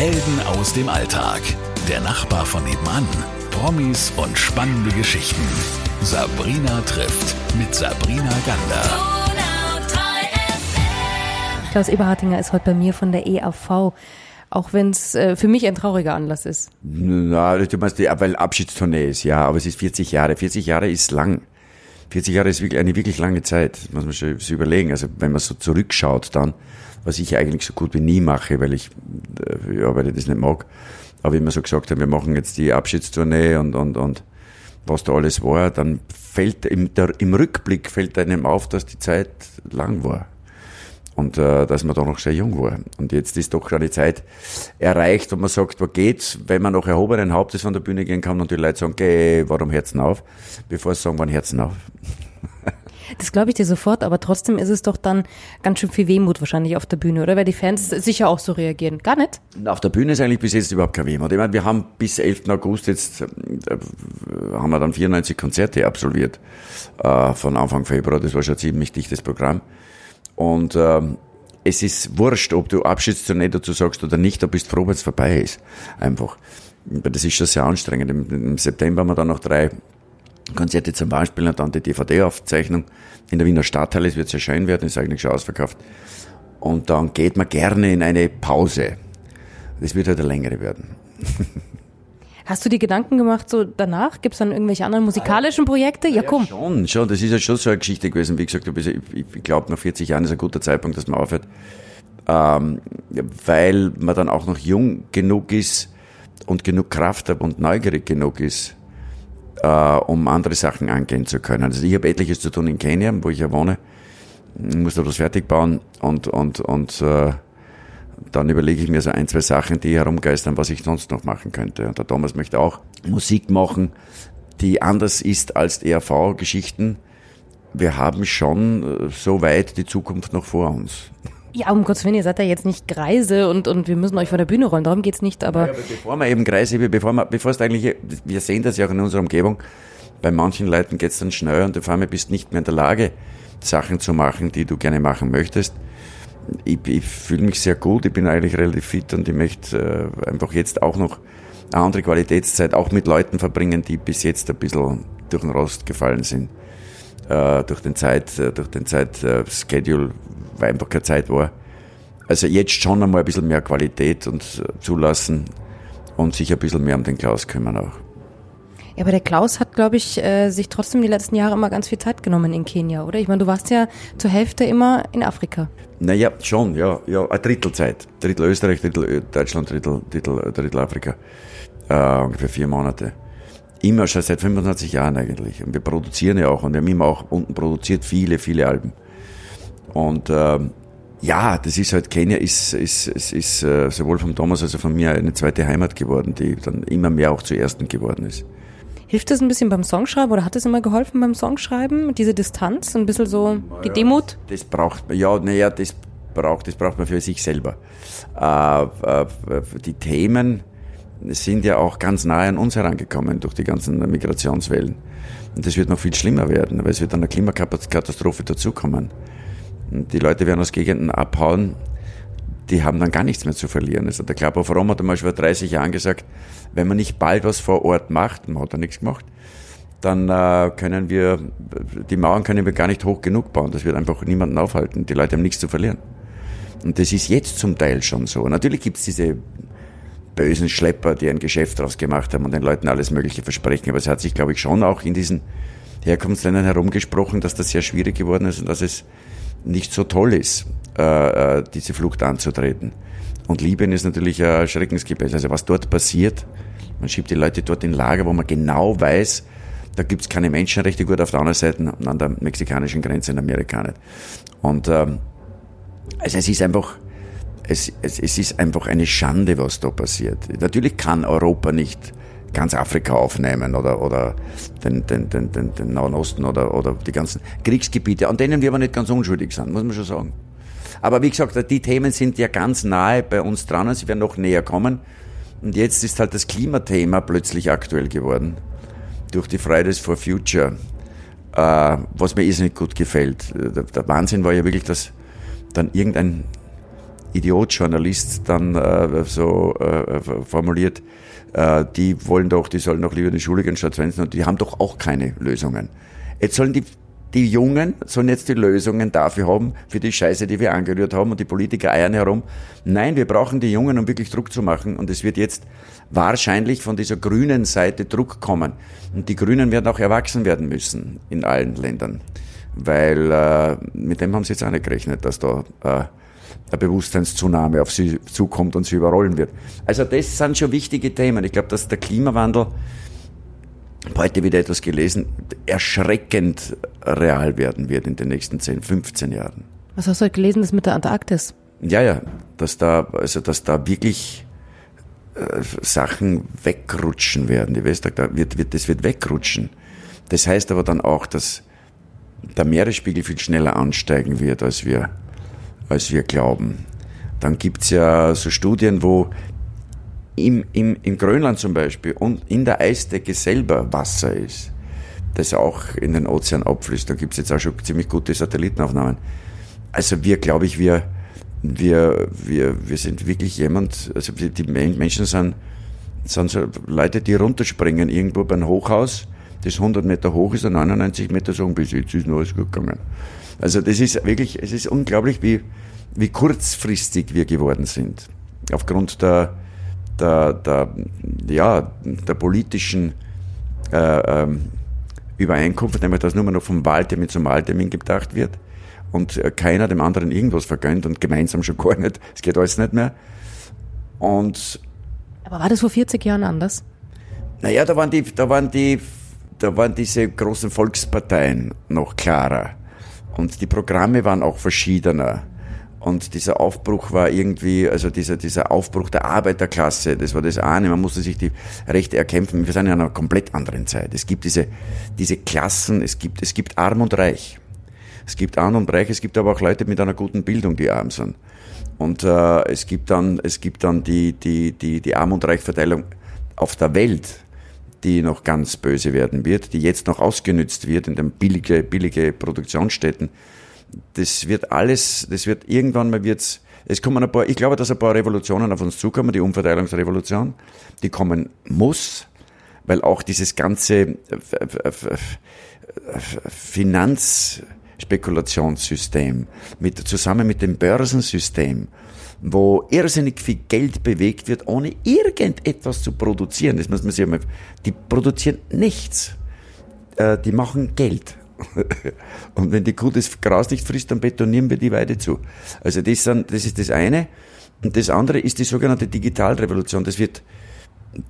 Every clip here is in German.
Helden aus dem Alltag. Der Nachbar von nebenan. Promis und spannende Geschichten. Sabrina trifft mit Sabrina Gander. Klaus Eberhardinger ist heute bei mir von der EAV. Auch wenn es äh, für mich ein trauriger Anlass ist. Na, du meinst, weil Abschiedstournee ist, ja, aber es ist 40 Jahre. 40 Jahre ist lang. 40 Jahre ist wirklich eine wirklich lange Zeit, muss man schon so überlegen. Also wenn man so zurückschaut dann, was ich eigentlich so gut wie nie mache, weil ich, äh, ja, weil ich das nicht mag, aber immer so gesagt habe, wir machen jetzt die Abschiedstournee und, und, und was da alles war, dann fällt im, der, im Rückblick fällt einem auf, dass die Zeit lang war und äh, dass man da noch sehr jung war. Und jetzt ist doch eine Zeit erreicht, wo man sagt, wo geht's, wenn man noch erhobenen Hauptes von der Bühne gehen kann und die Leute sagen, geh, warum Herzen auf, bevor sie sagen, wann Herzen auf. Das glaube ich dir sofort, aber trotzdem ist es doch dann ganz schön viel Wehmut wahrscheinlich auf der Bühne, oder? Weil die Fans sicher auch so reagieren. Gar nicht? Auf der Bühne ist eigentlich bis jetzt überhaupt kein Wehmut. Ich meine, wir haben bis 11. August jetzt, äh, haben wir dann 94 Konzerte absolviert, äh, von Anfang Februar. Das war schon ein ziemlich dichtes Programm. Und ähm, es ist wurscht, ob du Abschiedstournee dazu sagst oder nicht, du bist froh, wenn es vorbei ist. Einfach. Das ist schon sehr anstrengend. Im, September haben wir dann noch drei Konzerte zum Beispiel und dann die DVD-Aufzeichnung in der Wiener Stadthalle. Es wird sehr schön werden, ist eigentlich schon ausverkauft. Und dann geht man gerne in eine Pause. Das wird halt eine längere werden. Hast du dir Gedanken gemacht, so danach? Gibt es dann irgendwelche anderen musikalischen Projekte? Ja, komm. Ja, schon, schon. Das ist ja schon so eine Geschichte gewesen. Wie gesagt, ich, ich glaube, nach 40 Jahren ist ein guter Zeitpunkt, dass man aufhört. Ähm, weil man dann auch noch jung genug ist und genug Kraft hat und neugierig genug ist, äh, um andere Sachen angehen zu können. Also ich habe etliches zu tun in Kenia, wo ich ja wohne. Ich muss da was fertig bauen und, und, und äh, dann überlege ich mir so ein, zwei Sachen, die herumgeistern, was ich sonst noch machen könnte. Und der Thomas möchte auch Musik machen, die anders ist als ERV-Geschichten. Wir haben schon äh, so weit die Zukunft noch vor uns. Ja, um Gottes Willen, ihr seid ja jetzt nicht Greise und, und wir müssen euch vor der Bühne rollen, darum geht's nicht, aber... Ja, aber bevor wir eben Greise, bevor wir, bevor es eigentlich, wir sehen das ja auch in unserer Umgebung, bei manchen Leuten geht's dann schnell und auf einmal bist nicht mehr in der Lage, Sachen zu machen, die du gerne machen möchtest ich, ich fühle mich sehr gut, ich bin eigentlich relativ fit und ich möchte äh, einfach jetzt auch noch eine andere Qualitätszeit auch mit Leuten verbringen, die bis jetzt ein bisschen durch den Rost gefallen sind. Äh, durch den Zeit, äh, durch den Zeitschedule, äh, weil einfach keine Zeit war. Also jetzt schon einmal ein bisschen mehr Qualität und äh, zulassen und sich ein bisschen mehr um den Klaus kümmern auch. Ja, aber der Klaus hat, glaube ich, äh, sich trotzdem die letzten Jahre immer ganz viel Zeit genommen in Kenia, oder? Ich meine, du warst ja zur Hälfte immer in Afrika. Naja, schon, ja, ja, ein Drittel Zeit. Drittel Österreich, Drittel Deutschland, Drittel, Drittel, Drittel Afrika. Äh, ungefähr vier Monate. Immer schon seit 25 Jahren eigentlich. Und wir produzieren ja auch und wir haben immer auch unten produziert viele, viele Alben. Und ähm, ja, das ist halt, Kenia ist, ist, ist, ist äh, sowohl von Thomas als auch von mir eine zweite Heimat geworden, die dann immer mehr auch zur ersten geworden ist. Hilft das ein bisschen beim Songschreiben oder hat es immer geholfen beim Songschreiben? Diese Distanz, ein bisschen so die ja, Demut? Das braucht man, ja, naja, das braucht, das braucht man für sich selber. Äh, äh, die Themen sind ja auch ganz nahe an uns herangekommen durch die ganzen Migrationswellen. Und das wird noch viel schlimmer werden, weil es wird eine Klimakatastrophe dazukommen. Und die Leute werden aus Gegenden abhauen, die haben dann gar nichts mehr zu verlieren. Also der Club of Rome hat einmal schon vor 30 Jahren gesagt, wenn man nicht bald was vor Ort macht, man hat da nichts gemacht, dann äh, können wir, die Mauern können wir gar nicht hoch genug bauen. Das wird einfach niemanden aufhalten. Die Leute haben nichts zu verlieren. Und das ist jetzt zum Teil schon so. Natürlich gibt es diese bösen Schlepper, die ein Geschäft daraus gemacht haben und den Leuten alles Mögliche versprechen. Aber es hat sich, glaube ich, schon auch in diesen Herkunftsländern herumgesprochen, dass das sehr schwierig geworden ist und dass es nicht so toll ist, äh, äh diese Flucht anzutreten. Und Libyen ist natürlich ein Schreckensgebet. Also was dort passiert, man schiebt die Leute dort in Lager, wo man genau weiß, da gibt es keine Menschenrechte, gut auf der anderen Seite an der mexikanischen Grenze in Amerika nicht. Und ähm, also es ist einfach, es, es, es ist einfach eine Schande, was da passiert. Natürlich kann Europa nicht ganz Afrika aufnehmen oder, oder den, den, den, den, den Nahen Osten oder, oder die ganzen Kriegsgebiete, an denen wir aber nicht ganz unschuldig sind, muss man schon sagen. Aber wie gesagt, die Themen sind ja ganz nahe bei uns dran und sie werden noch näher kommen. Und jetzt ist halt das Klimathema plötzlich aktuell geworden. Durch die Fridays for Future. Äh, was mir irrsinnig gut gefällt. Der, der Wahnsinn war ja wirklich, dass dann irgendein Idiot-Journalist dann äh, so äh, formuliert, äh, die wollen doch, die sollen doch lieber die Schule gehen statt Svensson und die haben doch auch keine Lösungen. Jetzt sollen die die Jungen sollen jetzt die Lösungen dafür haben, für die Scheiße, die wir angerührt haben und die Politiker eiern herum. Nein, wir brauchen die Jungen, um wirklich Druck zu machen und es wird jetzt wahrscheinlich von dieser grünen Seite Druck kommen. Und die Grünen werden auch erwachsen werden müssen in allen Ländern, weil äh, mit dem haben sie jetzt auch nicht gerechnet, dass da äh, eine Bewusstseinszunahme auf sie zukommt und sie überrollen wird. Also das sind schon wichtige Themen. Ich glaube, dass der Klimawandel heute wieder etwas gelesen, erschreckend real werden wird in den nächsten 10, 15 Jahren. Was hast du heute gelesen, das mit der Antarktis? Ja, ja, dass da, also, dass da wirklich äh, Sachen wegrutschen werden. Die Westag, da wird, wird, das wird wegrutschen. Das heißt aber dann auch, dass der Meeresspiegel viel schneller ansteigen wird, als wir, als wir glauben. Dann gibt's ja so Studien, wo im, im, in Grönland zum Beispiel und in der Eisdecke selber Wasser ist, das auch in den Ozean abfließt. Da gibt es jetzt auch schon ziemlich gute Satellitenaufnahmen. Also wir, glaube ich, wir, wir, wir, wir sind wirklich jemand, also die Menschen sind, sind so Leute, die runterspringen irgendwo beim Hochhaus, das 100 Meter hoch ist und 99 Meter sagen, bis jetzt ist noch alles gut gegangen. Also das ist wirklich, es ist unglaublich, wie, wie kurzfristig wir geworden sind. Aufgrund der, der, der, ja, der politischen äh, ähm, Übereinkunft, nämlich dass nur noch vom Wahltermin zum Wahltermin gedacht wird und äh, keiner dem anderen irgendwas vergönnt und gemeinsam schon gar nicht. Es geht alles nicht mehr. Und Aber war das vor 40 Jahren anders? Naja, da waren die, da waren die, da waren diese großen Volksparteien noch klarer. Und die Programme waren auch verschiedener. Und dieser Aufbruch war irgendwie, also dieser, dieser Aufbruch der Arbeiterklasse, das war das eine, man musste sich die Rechte erkämpfen. Wir sind in einer komplett anderen Zeit. Es gibt diese, diese Klassen, es gibt, es gibt Arm und Reich. Es gibt Arm und Reich, es gibt aber auch Leute mit einer guten Bildung, die arm sind. Und äh, es gibt dann, es gibt dann die, die, die, die Arm- und Reichverteilung auf der Welt, die noch ganz böse werden wird, die jetzt noch ausgenützt wird in den billige, billige Produktionsstätten. Das wird alles, das wird irgendwann mal wird's, es kommen ein paar, ich glaube, dass ein paar Revolutionen auf uns zukommen, die Umverteilungsrevolution, die kommen muss, weil auch dieses ganze Finanzspekulationssystem mit, zusammen mit dem Börsensystem, wo irrsinnig viel Geld bewegt wird, ohne irgendetwas zu produzieren. Das muss man sich einmal, die produzieren nichts. Äh, die machen Geld. Und wenn die Kuh das Gras nicht frisst, dann betonieren wir die Weide zu. Also das, sind, das ist das eine. Und das andere ist die sogenannte Digitalrevolution. Das wird,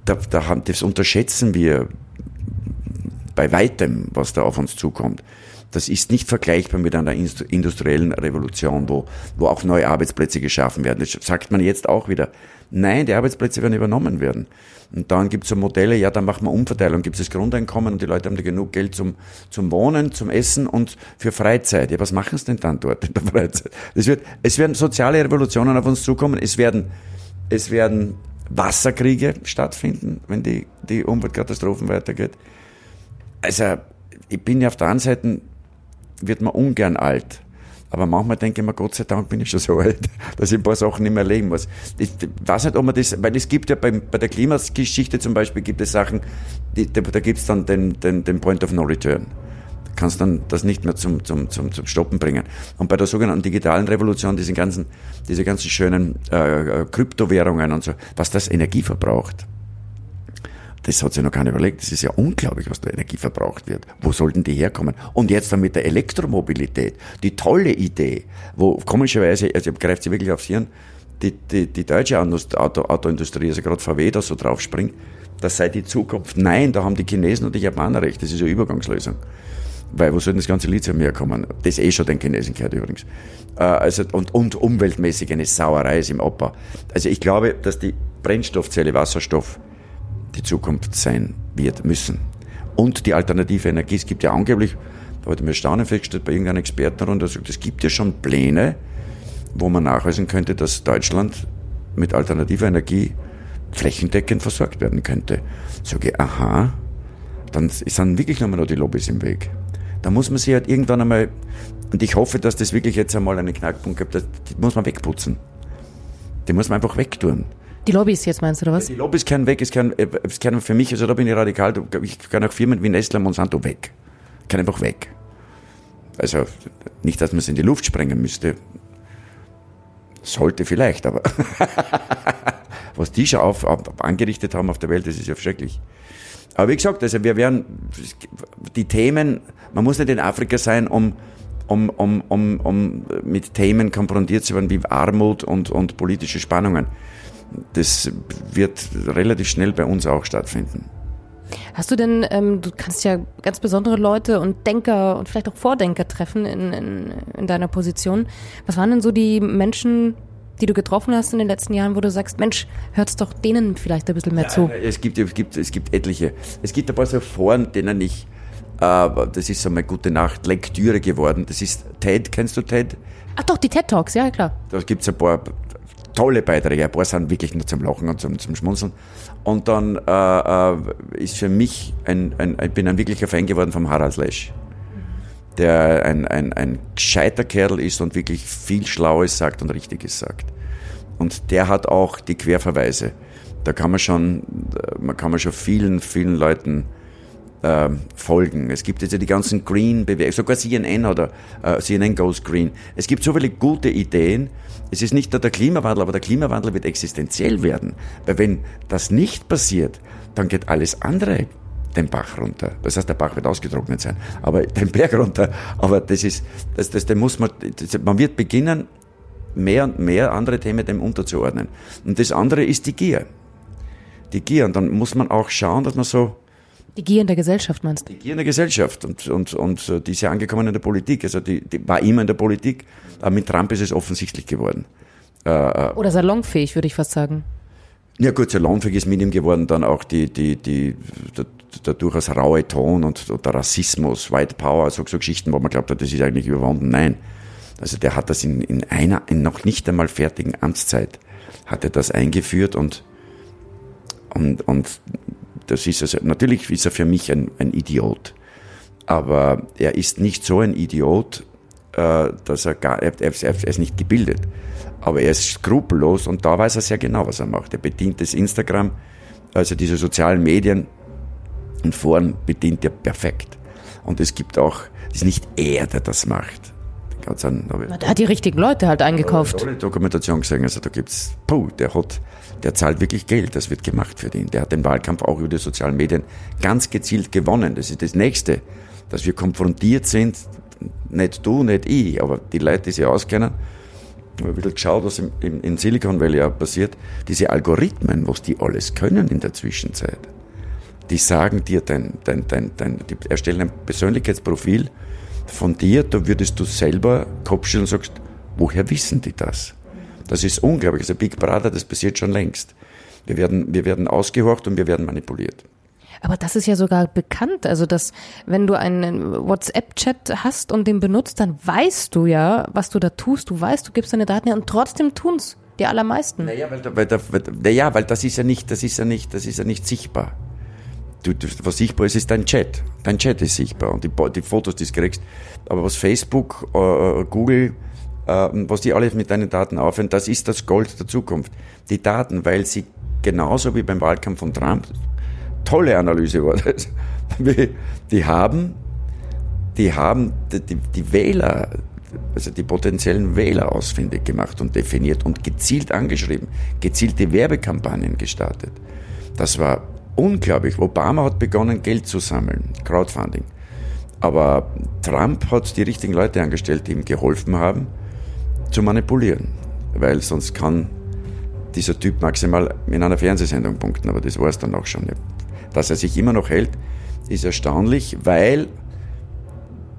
da, da haben, das unterschätzen wir bei weitem, was da auf uns zukommt. Das ist nicht vergleichbar mit einer industriellen Revolution, wo, wo auch neue Arbeitsplätze geschaffen werden. Das sagt man jetzt auch wieder. Nein, die Arbeitsplätze werden übernommen werden. Und dann gibt es so Modelle, ja, dann machen wir Umverteilung, gibt es das Grundeinkommen und die Leute haben da genug Geld zum, zum Wohnen, zum Essen und für Freizeit. Ja, was machen sie denn dann dort in der Freizeit? Es, wird, es werden soziale Revolutionen auf uns zukommen, es werden, es werden Wasserkriege stattfinden, wenn die, die Umweltkatastrophen weitergeht. Also, ich bin ja auf der einen Seite, wird man ungern alt. Aber manchmal denke ich mir, Gott sei Dank bin ich schon so alt, dass ich ein paar Sachen nicht mehr erleben muss. Ich weiß nicht, ob man das, weil es gibt ja bei, bei der Klimageschichte zum Beispiel gibt es Sachen, die, da, da gibt es dann den, den, den Point of No Return. Du kannst dann das nicht mehr zum, zum, zum, zum Stoppen bringen. Und bei der sogenannten digitalen Revolution, diese ganzen, diese ganzen schönen äh, Kryptowährungen und so, was das Energie verbraucht das hat sich noch keiner überlegt. Das ist ja unglaublich, was da Energie verbraucht wird. Wo sollten die herkommen? Und jetzt dann mit der Elektromobilität. Die tolle Idee, wo komischerweise, also greift sie wirklich aufs Hirn, die, die, die deutsche Auto, Autoindustrie, also gerade VW, da so drauf springt, das sei die Zukunft. Nein, da haben die Chinesen und die Japaner recht. Das ist eine Übergangslösung. Weil wo soll denn das ganze Lithium herkommen? Das eh schon den Chinesen gehört übrigens. Äh, also, und, und umweltmäßig eine Sauerei ist im Abbau. Also ich glaube, dass die Brennstoffzelle Wasserstoff die Zukunft sein wird müssen. Und die alternative Energie, es gibt ja angeblich, da hat mir Staunen festgestellt bei irgendeinem Expertenrunde, der sagt, es gibt ja schon Pläne, wo man nachweisen könnte, dass Deutschland mit alternativer Energie flächendeckend versorgt werden könnte. Sage ich, aha, dann sind wirklich nochmal noch die Lobbys im Weg. Da muss man sich halt irgendwann einmal, und ich hoffe, dass das wirklich jetzt einmal einen Knackpunkt gibt, das muss man wegputzen. Die muss man einfach wegtun. Die Lobbys jetzt meinst du, oder was? Die Lobbys können weg, es können, es können für mich, also da bin ich radikal, ich kann auch Firmen wie Nestle Monsanto weg. Kann einfach weg. Also nicht, dass man es in die Luft sprengen müsste. Sollte vielleicht, aber was die schon auf, auf, angerichtet haben auf der Welt, das ist ja schrecklich. Aber wie gesagt, also wir werden die Themen, man muss nicht in Afrika sein, um, um, um, um, um mit Themen konfrontiert zu werden wie Armut und, und politische Spannungen. Das wird relativ schnell bei uns auch stattfinden. Hast du denn, ähm, du kannst ja ganz besondere Leute und Denker und vielleicht auch Vordenker treffen in, in, in deiner Position. Was waren denn so die Menschen, die du getroffen hast in den letzten Jahren, wo du sagst, Mensch, hört's doch denen vielleicht ein bisschen mehr zu? Ja, es, gibt, es, gibt, es gibt etliche. Es gibt ein paar so Foren, denen ich, äh, das ist so meine gute Nacht Lektüre geworden. Das ist TED, kennst du TED? Ach doch, die TED Talks, ja klar. Da gibt's ein paar tolle Beiträge, ein paar sind wirklich nur zum Lachen und zum, zum Schmunzeln. Und dann äh, äh, ist für mich, ein, ein, ich bin ein wirklicher Fan geworden vom Harald Lesch der ein, ein, ein gescheiter Kerl ist und wirklich viel Schlaues sagt und Richtiges sagt. Und der hat auch die Querverweise. Da kann man schon, man kann man schon vielen, vielen Leuten äh, folgen. Es gibt jetzt ja die ganzen Green-Bewegungen, sogar CNN oder äh, CNN Goes Green. Es gibt so viele gute Ideen. Es ist nicht nur der Klimawandel, aber der Klimawandel wird existenziell werden. Weil wenn das nicht passiert, dann geht alles andere den Bach runter. Das heißt, der Bach wird ausgetrocknet sein, aber den Berg runter. Aber das ist, das, das, den muss man, das, man wird beginnen, mehr und mehr andere Themen dem unterzuordnen. Und das andere ist die Gier. Die Gier. Und dann muss man auch schauen, dass man so, die Gier in der Gesellschaft meinst du? Die Gier in der Gesellschaft und, und, und äh, die ist ja angekommen in der Politik. Also die, die war immer in der Politik, aber mit Trump ist es offensichtlich geworden. Äh, äh Oder salonfähig, würde ich fast sagen. Ja gut, salonfähig ist mit ihm geworden dann auch die, die, die, der, der durchaus raue Ton und, und der Rassismus, White Power, so, so Geschichten, wo man glaubt hat, das ist eigentlich überwunden. Nein. Also der hat das in, in einer, in noch nicht einmal fertigen Amtszeit, hat er das eingeführt und, und, und das ist also, natürlich ist er für mich ein, ein Idiot. Aber er ist nicht so ein Idiot, äh, dass er gar, er, er, er ist nicht gebildet. Aber er ist skrupellos und da weiß er sehr genau, was er macht. Er bedient das Instagram, also diese sozialen Medien und Foren bedient er perfekt. Und es gibt auch, es ist nicht er, der das macht. Ganz an, der hat die richtigen Leute halt eingekauft. Ich habe Dokumentation gesehen, also da gibt's, puh, der hat, der zahlt wirklich Geld, das wird gemacht für den. Der hat den Wahlkampf auch über die sozialen Medien ganz gezielt gewonnen. Das ist das Nächste, dass wir konfrontiert sind, nicht du, nicht ich, aber die Leute, die sich auskennen, ich habe ein bisschen geschaut, was im, im, in Silicon Valley auch passiert. Diese Algorithmen, was die alles können in der Zwischenzeit, die sagen dir, dein, dein, dein, dein, die erstellen ein Persönlichkeitsprofil von dir, da würdest du selber Kopfschütteln und sagst, woher wissen die das? Das ist unglaublich. Also Big Brother, das passiert schon längst. Wir werden, wir werden ausgehorcht und wir werden manipuliert. Aber das ist ja sogar bekannt. Also, dass, wenn du einen WhatsApp-Chat hast und den benutzt, dann weißt du ja, was du da tust. Du weißt, du gibst deine Daten ja und trotzdem tun's die allermeisten. Naja, weil, weil, weil, naja, weil das ist ja nicht, das ist ja nicht, das ist ja nicht sichtbar. Du, du, was sichtbar ist, ist dein Chat. Dein Chat ist sichtbar und die, die Fotos, die du kriegst. Aber was Facebook, äh, Google, äh, was die alle mit deinen Daten aufhören, das ist das Gold der Zukunft. Die Daten, weil sie genauso wie beim Wahlkampf von Trump, tolle Analyse war das. Die haben, die haben die, die Wähler, also die potenziellen Wähler ausfindig gemacht und definiert und gezielt angeschrieben, gezielte Werbekampagnen gestartet. Das war unglaublich. Obama hat begonnen, Geld zu sammeln, Crowdfunding. Aber Trump hat die richtigen Leute angestellt, die ihm geholfen haben, zu manipulieren. Weil sonst kann dieser Typ maximal in einer Fernsehsendung punkten, aber das war es dann auch schon. Dass er sich immer noch hält, ist erstaunlich, weil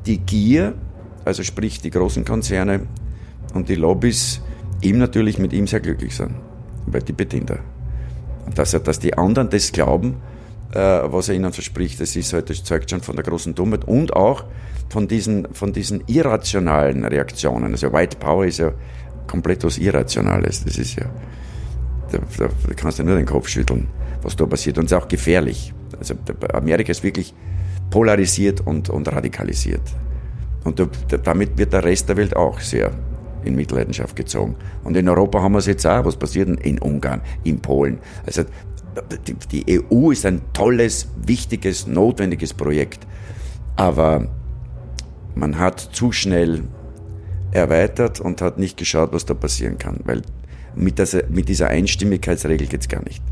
die Gier, also sprich die großen Konzerne und die Lobbys, ihm natürlich mit ihm sehr glücklich sind, weil die bedient er. Dass, er, dass die anderen das glauben, äh, was er ihnen verspricht, das, ist halt, das zeugt schon von der großen Dummheit und auch von diesen, von diesen irrationalen Reaktionen. Also White Power ist ja komplett was Irrationales. Das ist ja, da, da, kannst du nur den Kopf schütteln was da passiert. Und es ist auch gefährlich. Also Amerika ist wirklich polarisiert und, und radikalisiert. Und damit wird der Rest der Welt auch sehr in Mitleidenschaft gezogen. Und in Europa haben wir es jetzt auch. Was passiert denn in Ungarn, in Polen? Also die, EU ist ein tolles, wichtiges, notwendiges Projekt. Aber man hat zu schnell erweitert und hat nicht geschaut, was da passieren kann. Weil mit, dieser Einstimmigkeitsregel geht's gar nicht.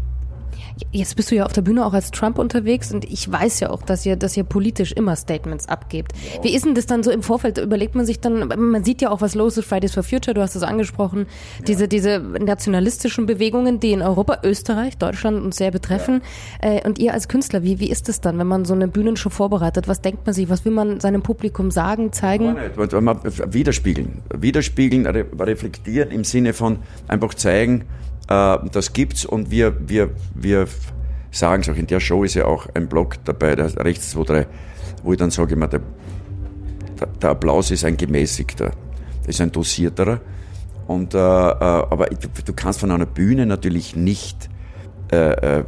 Jetzt bist du ja auf der Bühne auch als Trump unterwegs und ich weiß ja auch, dass ihr, dass ihr politisch immer Statements abgebt. Ja. Wie ist denn das dann so im Vorfeld? Überlegt man sich dann, man sieht ja auch, was los ist, Fridays for Future, du hast es angesprochen, ja. diese, diese nationalistischen Bewegungen, die in Europa, Österreich, Deutschland uns sehr betreffen. Ja. Äh, und ihr als Künstler, wie, wie ist es dann, wenn man so eine Bühnenshow vorbereitet? Was denkt man sich? Was will man seinem Publikum sagen, zeigen? Widerspiegeln. Widerspiegeln, reflektieren im Sinne von einfach zeigen, das gibt's und wir, wir, wir sagen es auch. In der Show ist ja auch ein Blog dabei, der rechts 2, 3, wo ich dann sage immer, der, der Applaus ist ein gemäßigter, ist ein dosierterer. Und, äh, äh, aber du kannst von einer Bühne natürlich nicht äh, äh,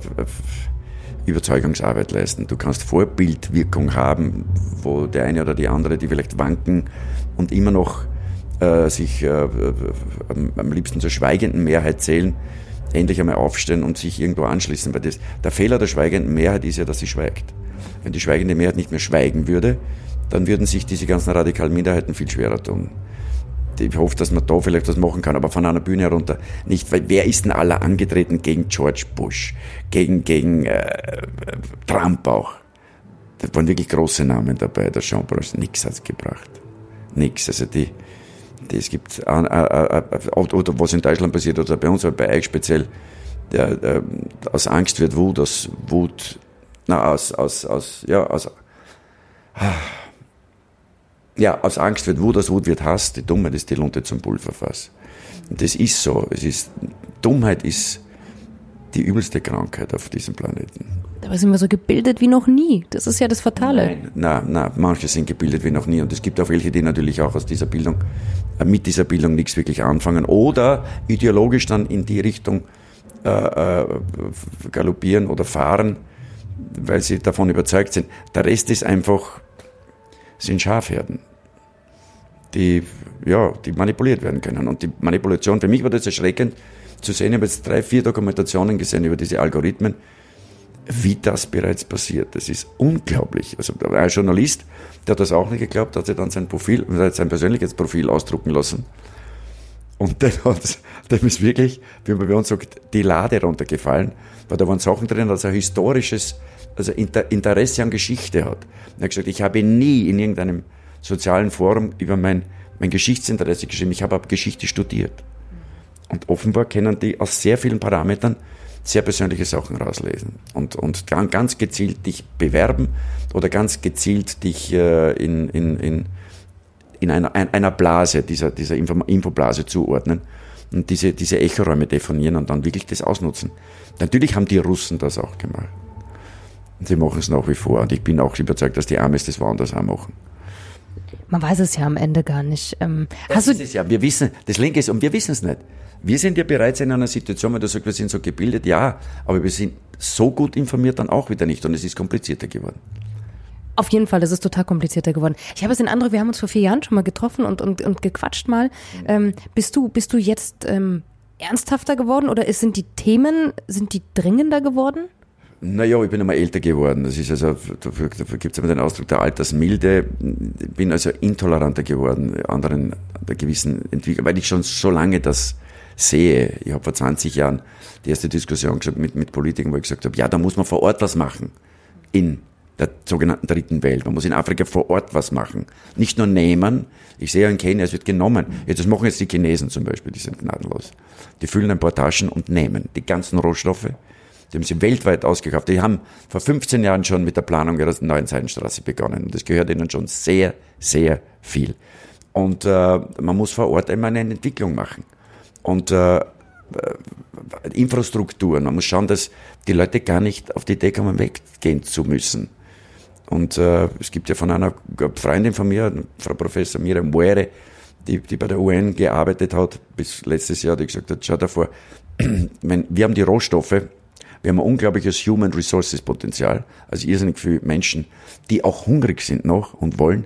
Überzeugungsarbeit leisten. Du kannst Vorbildwirkung haben, wo der eine oder die andere, die vielleicht wanken und immer noch äh, sich äh, am liebsten zur schweigenden Mehrheit zählen, endlich einmal aufstehen und sich irgendwo anschließen. Weil das, der Fehler der schweigenden Mehrheit ist ja, dass sie schweigt. Wenn die schweigende Mehrheit nicht mehr schweigen würde, dann würden sich diese ganzen radikalen Minderheiten viel schwerer tun. Ich hoffe, dass man da vielleicht was machen kann, aber von einer Bühne herunter nicht. Weil wer ist denn aller angetreten gegen George Bush, gegen, gegen äh, Trump auch? Da waren wirklich große Namen dabei. Der Jean Paul nix hat's gebracht. Nix. Also die, es gibt, äh, äh, äh, oder was in Deutschland passiert oder bei uns, aber bei euch speziell, der, der, aus Angst wird Wut, aus Wut, na, aus, aus, aus, ja, aus, ja, aus Angst wird Wut, aus Wut wird Hass, die Dummheit ist die Lunte zum Pulverfass. Und das ist so. Es ist, Dummheit ist die übelste Krankheit auf diesem Planeten. Dabei sind wir so gebildet wie noch nie. Das ist ja das Fatale. Nein, nein, nein, manche sind gebildet wie noch nie. Und es gibt auch welche, die natürlich auch aus dieser Bildung, äh, mit dieser Bildung nichts wirklich anfangen oder ideologisch dann in die Richtung äh, äh, galoppieren oder fahren, weil sie davon überzeugt sind. Der Rest ist einfach, sind Schafherden, die, ja, die manipuliert werden können. Und die Manipulation, für mich war das erschreckend zu sehen, ich habe jetzt drei, vier Dokumentationen gesehen über diese Algorithmen, wie das bereits passiert. Das ist unglaublich. Also da war ein Journalist, der hat das auch nicht geglaubt, hat sich dann sein Profil, sein persönliches Profil ausdrucken lassen. Und dann hat, dem ist wirklich, wie man bei uns sagt, die Lade runtergefallen, weil da waren Sachen drin, dass er historisches, also Interesse an Geschichte hat. er hat gesagt, ich habe nie in irgendeinem sozialen Forum über mein, mein Geschichtsinteresse geschrieben, ich habe Geschichte studiert. Und offenbar kennen die aus sehr vielen Parametern sehr persönliche Sachen rauslesen und, und ganz gezielt dich bewerben oder ganz gezielt dich äh, in, in, in, in einer, einer Blase, dieser, dieser Infoblase zuordnen und diese, diese Echoräume definieren und dann wirklich das ausnutzen. Natürlich haben die Russen das auch gemacht. Und sie machen es nach wie vor. Und ich bin auch überzeugt, dass die Amis das woanders auch machen. Man weiß es ja am Ende gar nicht. Ähm, das ist es ja. Wir wissen, das Linke ist, und wir wissen es nicht. Wir sind ja bereits in einer Situation, wenn du sagst, wir sind so gebildet, ja, aber wir sind so gut informiert dann auch wieder nicht und es ist komplizierter geworden. Auf jeden Fall, das ist total komplizierter geworden. Ich habe es in andere, wir haben uns vor vier Jahren schon mal getroffen und, und, und gequatscht mal. Mhm. Ähm, bist du, bist du jetzt ähm, ernsthafter geworden oder sind die Themen, sind die dringender geworden? Naja, ich bin einmal älter geworden. Das ist also, dafür, dafür gibt es immer den Ausdruck der Altersmilde. Ich bin also intoleranter geworden, anderen der gewissen Entwicklung, weil ich schon so lange das sehe. Ich habe vor 20 Jahren die erste Diskussion mit, mit Politikern, wo ich gesagt habe, ja, da muss man vor Ort was machen. In der sogenannten dritten Welt. Man muss in Afrika vor Ort was machen. Nicht nur nehmen. Ich sehe ja in Kenia, es wird genommen. Jetzt, das machen jetzt die Chinesen zum Beispiel, die sind gnadenlos. Die füllen ein paar Taschen und nehmen die ganzen Rohstoffe. Die haben sie weltweit ausgekauft. Die haben vor 15 Jahren schon mit der Planung ihrer neuen Seidenstraße begonnen. Und das gehört ihnen schon sehr, sehr viel. Und äh, man muss vor Ort einmal eine Entwicklung machen und äh, äh, Infrastruktur. Man muss schauen, dass die Leute gar nicht auf die Idee kommen, weggehen zu müssen. Und äh, es gibt ja von einer Freundin von mir, Frau Professor Miriam Muere, die, die bei der UN gearbeitet hat, bis letztes Jahr, die gesagt hat, schau davor, wenn, wir haben die Rohstoffe, wir haben ein unglaubliches Human Resources Potenzial, also irrsinnig viele Menschen, die auch hungrig sind noch und wollen.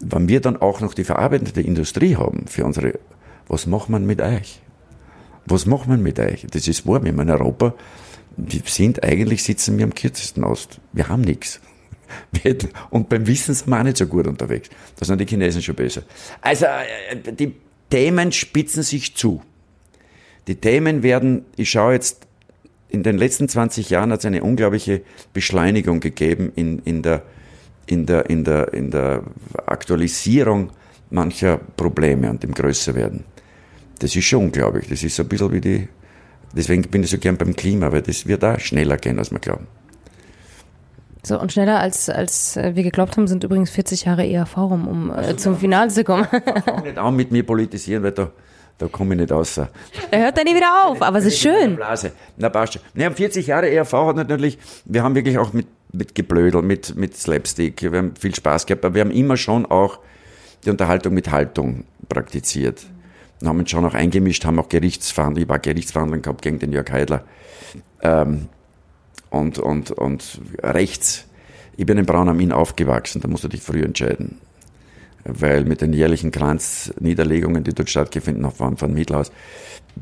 Wenn wir dann auch noch die verarbeitende Industrie haben für unsere was macht man mit euch? Was macht man mit euch? Das ist wenn man in Europa, wir sind eigentlich, sitzen wir am kürzesten aus. Wir haben nichts. Und beim Wissen sind wir auch nicht so gut unterwegs. Da sind die Chinesen schon besser. Also, äh, die Themen spitzen sich zu. Die Themen werden, ich schaue jetzt, in den letzten 20 Jahren hat es eine unglaubliche Beschleunigung gegeben in, in, der, in, der, in, der, in der Aktualisierung mancher Probleme und dem Größerwerden. Das ist schon unglaublich. Das ist so ein bisschen wie die, deswegen bin ich so gern beim Klima, weil das wird auch schneller gehen, als wir glauben. So, und schneller als, als äh, wir geglaubt haben, sind übrigens 40 Jahre ERV rum, um äh, zum Finale zu kommen. Fang nicht an mit mir politisieren, weil da, da komme ich nicht raus. Er hört dann nie wieder auf, aber es ist schön. Blase. Na, passt schon. Ne, 40 Jahre ERV hat natürlich, wir haben wirklich auch mit, mit Geblödel, mit, mit Slapstick, wir haben viel Spaß gehabt, aber wir haben immer schon auch die Unterhaltung mit Haltung praktiziert. Und haben uns schon auch eingemischt, haben auch Gerichtsverhandlungen, ich war Gerichtsverhandlungen gehabt gegen den Jörg Heidler. Ähm, und, und, und rechts. Ich bin in Braun am Inn aufgewachsen, da musst du dich früh entscheiden. Weil mit den jährlichen Glanzniederlegungen, die dort stattgefunden haben, von Mittelhaus,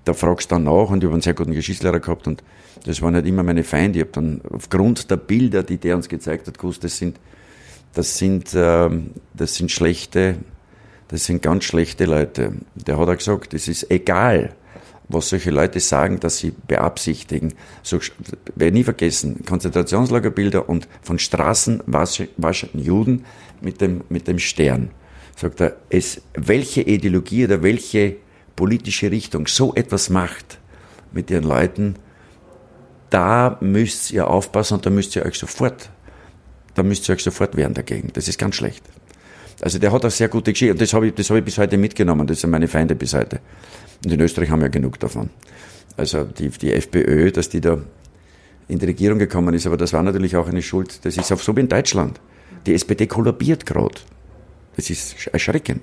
da fragst du dann nach und ich habe einen sehr guten Geschichtslehrer gehabt und das waren nicht immer meine Feinde. Ich habe dann aufgrund der Bilder, die der uns gezeigt hat, gewusst, das sind, das sind, ähm, das sind schlechte, das sind ganz schlechte Leute. Der hat auch gesagt, es ist egal, was solche Leute sagen, dass sie beabsichtigen. So, werde nie vergessen, Konzentrationslagerbilder und von Straßen waschen Juden mit dem, mit dem Stern. Sagt er, es, welche Ideologie oder welche politische Richtung so etwas macht mit ihren Leuten, da müsst ihr aufpassen und da müsst ihr euch sofort, da müsst ihr euch sofort wehren dagegen. Das ist ganz schlecht. Also der hat auch sehr gute Geschichte und das habe ich, das habe ich bis heute mitgenommen. Das sind meine Feinde bis heute. Und in Österreich haben wir genug davon. Also die, die FPÖ, dass die da in die Regierung gekommen ist, aber das war natürlich auch eine Schuld. Das ist auch so wie in Deutschland. Die SPD kollabiert gerade. Das ist erschreckend.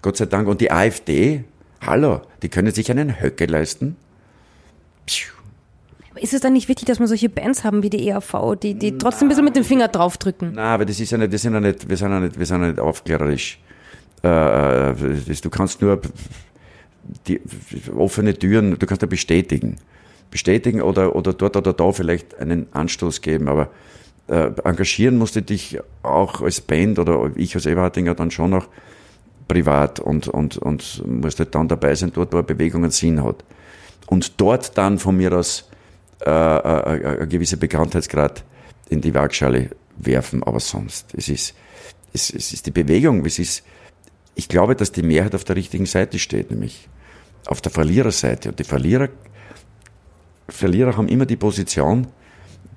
Gott sei Dank. Und die AfD, hallo, die können sich einen Höcke leisten. Ist es dann nicht wichtig, dass wir solche Bands haben wie die ERV, die, die trotzdem ein bisschen mit dem Finger draufdrücken? Nein, aber das ist ja nicht, wir sind ja nicht, wir sind ja nicht, wir sind ja nicht aufklärerisch. Äh, äh das, du kannst nur die offene Türen, du kannst ja bestätigen. Bestätigen oder, oder dort oder da vielleicht einen Anstoß geben, aber äh, engagieren musst du dich auch als Band oder ich als Everhardinger dann schon noch privat und, und, und musst halt dann dabei sein, dort, wo eine Bewegung einen Sinn hat. Und dort dann von mir aus äh, äh, äh ein gewisser Bekanntheitsgrad in die Waagschale werfen, aber sonst, es ist, es, es ist die Bewegung, es ist, ich glaube, dass die Mehrheit auf der richtigen Seite steht, nämlich auf der Verliererseite. Und die Verlierer, Verlierer haben immer die Position,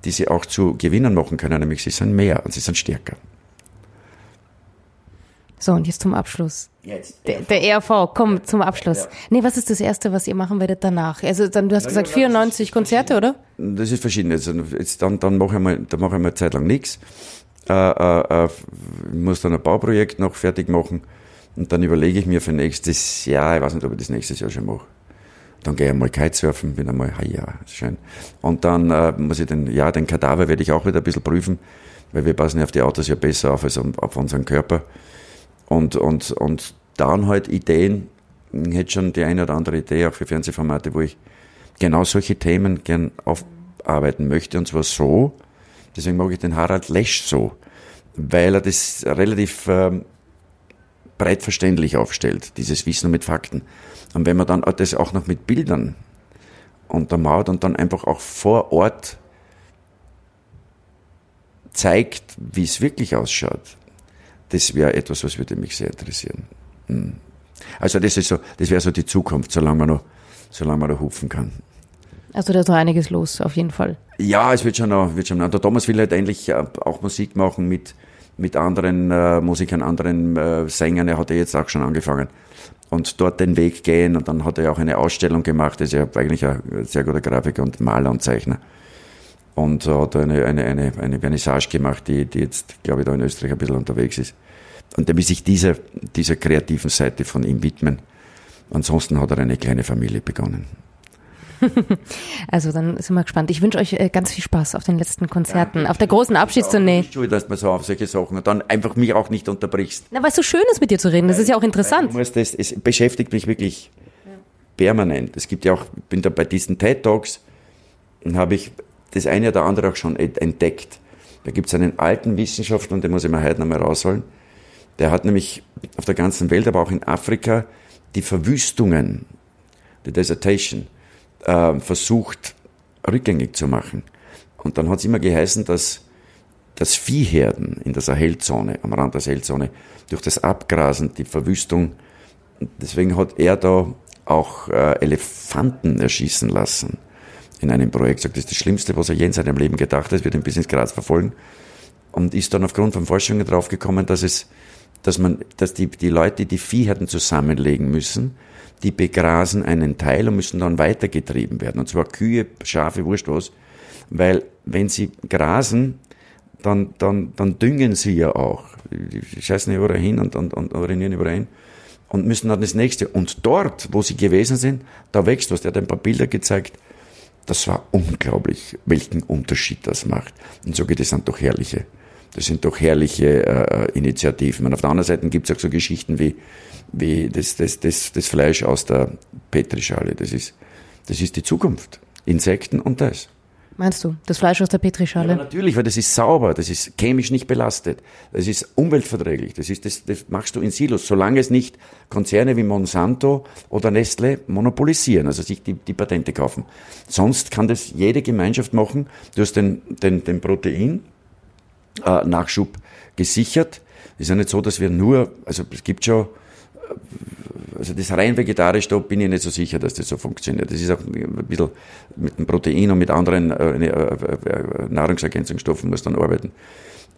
die sie auch zu Gewinnern machen können, nämlich sie sind mehr und sie sind stärker. So, und jetzt zum Abschluss. Jetzt. Der, der ERV, komm zum Abschluss. Ja. Nee, was ist das Erste, was ihr machen werdet danach? Also dann, du hast ja, gesagt ja, 94 Konzerte, oder? Das ist verschieden. Also jetzt dann, dann mache ich mal, dann mache ich mal eine Zeit lang nichts. Äh, äh, äh, muss dann ein Bauprojekt noch fertig machen. Und dann überlege ich mir für nächstes Jahr, ich weiß nicht, ob ich das nächstes Jahr schon mache. Dann gehe ich einmal Kitesurfen, bin einmal, ha ja, ist schön. Und dann äh, muss ich den, ja, den Kadaver werde ich auch wieder ein bisschen prüfen, weil wir passen ja auf die Autos ja besser auf als auf unseren Körper. Und, und, und dann halt Ideen, ich hätte schon die eine oder andere Idee auch für Fernsehformate, wo ich genau solche Themen gern aufarbeiten möchte, und zwar so, deswegen mag ich den Harald Lesch so, weil er das relativ ähm, breit verständlich aufstellt, dieses Wissen mit Fakten. Und wenn man dann das auch noch mit Bildern untermauert und dann einfach auch vor Ort zeigt, wie es wirklich ausschaut, das wäre etwas, was würde mich sehr interessieren. Hm. Also das ist so, das wäre so die Zukunft, solange man noch, solange man noch hupfen kann. Also da ist noch einiges los, auf jeden Fall. Ja, es wird schon noch, wird schon noch. Der Thomas will halt endlich äh, auch Musik machen mit, mit anderen äh, Musikern, anderen äh, Sängern. Er hat ja jetzt auch schon angefangen. Und dort den Weg gehen. Und dann hat er auch eine Ausstellung gemacht. Er ist ja eigentlich ein sehr guter Grafiker und Maler und Zeichner. Und hat eine, eine, eine, eine Vernissage gemacht, die, die jetzt, glaube ich, da in Österreich ein bisschen unterwegs ist. Und er will sich dieser, dieser kreativen Seite von ihm widmen. Ansonsten hat er eine kleine Familie begonnen. also dann sind wir gespannt. Ich wünsche euch äh, ganz viel Spaß auf den letzten Konzerten, auf der großen Abschiedstournee. Ich dass man so auf solche Sachen und dann einfach mich auch nicht unterbrichst. Na, weil es so schön ist, mit dir zu reden. Das ist ja auch interessant. Muss das, es beschäftigt mich wirklich permanent. Es gibt ja auch, ich bin da bei diesen TED Talks und habe ich das eine oder andere auch schon entdeckt. Da gibt es einen alten Wissenschaftler, und den muss ich mir heute nochmal rausholen. Der hat nämlich auf der ganzen Welt, aber auch in Afrika, die Verwüstungen, die Desertation, äh, versucht rückgängig zu machen. Und dann hat es immer geheißen, dass das Viehherden in der Sahelzone, am Rand der Sahelzone, durch das Abgrasen, die Verwüstung, deswegen hat er da auch äh, Elefanten erschießen lassen in einem Projekt. Sagt, das ist das Schlimmste, was er je in seinem Leben gedacht hat, wird ihn bis ins Graz verfolgen. Und ist dann aufgrund von Forschungen draufgekommen, dass es, dass man, dass die, die Leute, die Viehherden zusammenlegen müssen, die begrasen einen Teil und müssen dann weitergetrieben werden. Und zwar Kühe, Schafe, Wurscht was. Weil wenn sie grasen, dann, dann, dann düngen sie ja auch. Die scheißen überall hin und, und, und urinieren überall hin und müssen dann das nächste. Und dort, wo sie gewesen sind, da wächst was. Der hat ein paar Bilder gezeigt. Das war unglaublich, welchen Unterschied das macht. Und so geht es dann doch herrliche. Das sind doch herrliche äh, Initiativen. Und auf der anderen Seite gibt es auch so Geschichten wie, wie das, das, das, das Fleisch aus der Petrischale. Das ist, das ist die Zukunft. Insekten und das. Meinst du, das Fleisch aus der Petrischale? Ja, natürlich, weil das ist sauber, das ist chemisch nicht belastet, das ist umweltverträglich, das, ist, das, das machst du in Silos, solange es nicht Konzerne wie Monsanto oder Nestle monopolisieren, also sich die, die Patente kaufen. Sonst kann das jede Gemeinschaft machen. Du hast den, den, den Protein-Nachschub äh, gesichert. Es ist ja nicht so, dass wir nur, also es gibt schon also das rein vegetarisch, da bin ich nicht so sicher, dass das so funktioniert. Das ist auch ein bisschen mit dem Protein und mit anderen äh, äh, äh, Nahrungsergänzungsstoffen muss dann arbeiten.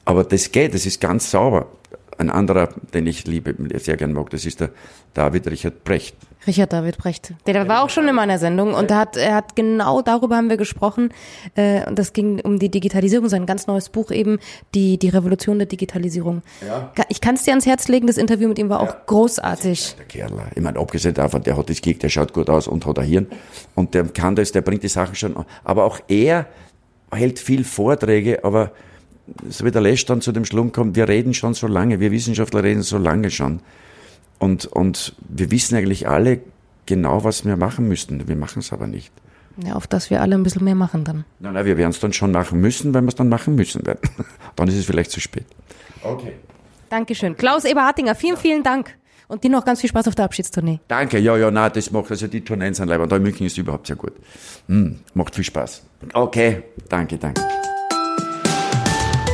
Aber das geht, das ist ganz sauber. Ein anderer, den ich liebe, sehr gern mag, das ist der David Richard Brecht. Richard David Brecht. Der war auch schon in meiner Sendung und er hat, er hat genau darüber haben wir gesprochen. Äh, und das ging um die Digitalisierung, sein ganz neues Buch eben, die, die Revolution der Digitalisierung. Ja. Ich kann es dir ans Herz legen, das Interview mit ihm war ja. auch großartig. Der Kerl, ich meine, abgesehen davon, der hat das Gig, der schaut gut aus und hat ein Hirn. Und der kann das, der bringt die Sachen schon. Aber auch er hält viel Vorträge, aber so wie der Lesch dann zu dem Schlund kommt, wir reden schon so lange, wir Wissenschaftler reden so lange schon. Und, und wir wissen eigentlich alle genau, was wir machen müssten. Wir machen es aber nicht. Ja, auf das wir alle ein bisschen mehr machen dann. Nein, nein, wir werden es dann schon machen müssen, wenn wir es dann machen müssen werden. dann ist es vielleicht zu spät. Okay. Dankeschön. Klaus Eberhartinger, vielen, vielen Dank. Und dir noch ganz viel Spaß auf der Abschiedstournee. Danke, ja, ja, nein, das macht, also die Tourneen sind leider. Und da in München ist es überhaupt sehr gut. Hm, macht viel Spaß. Okay, danke, danke.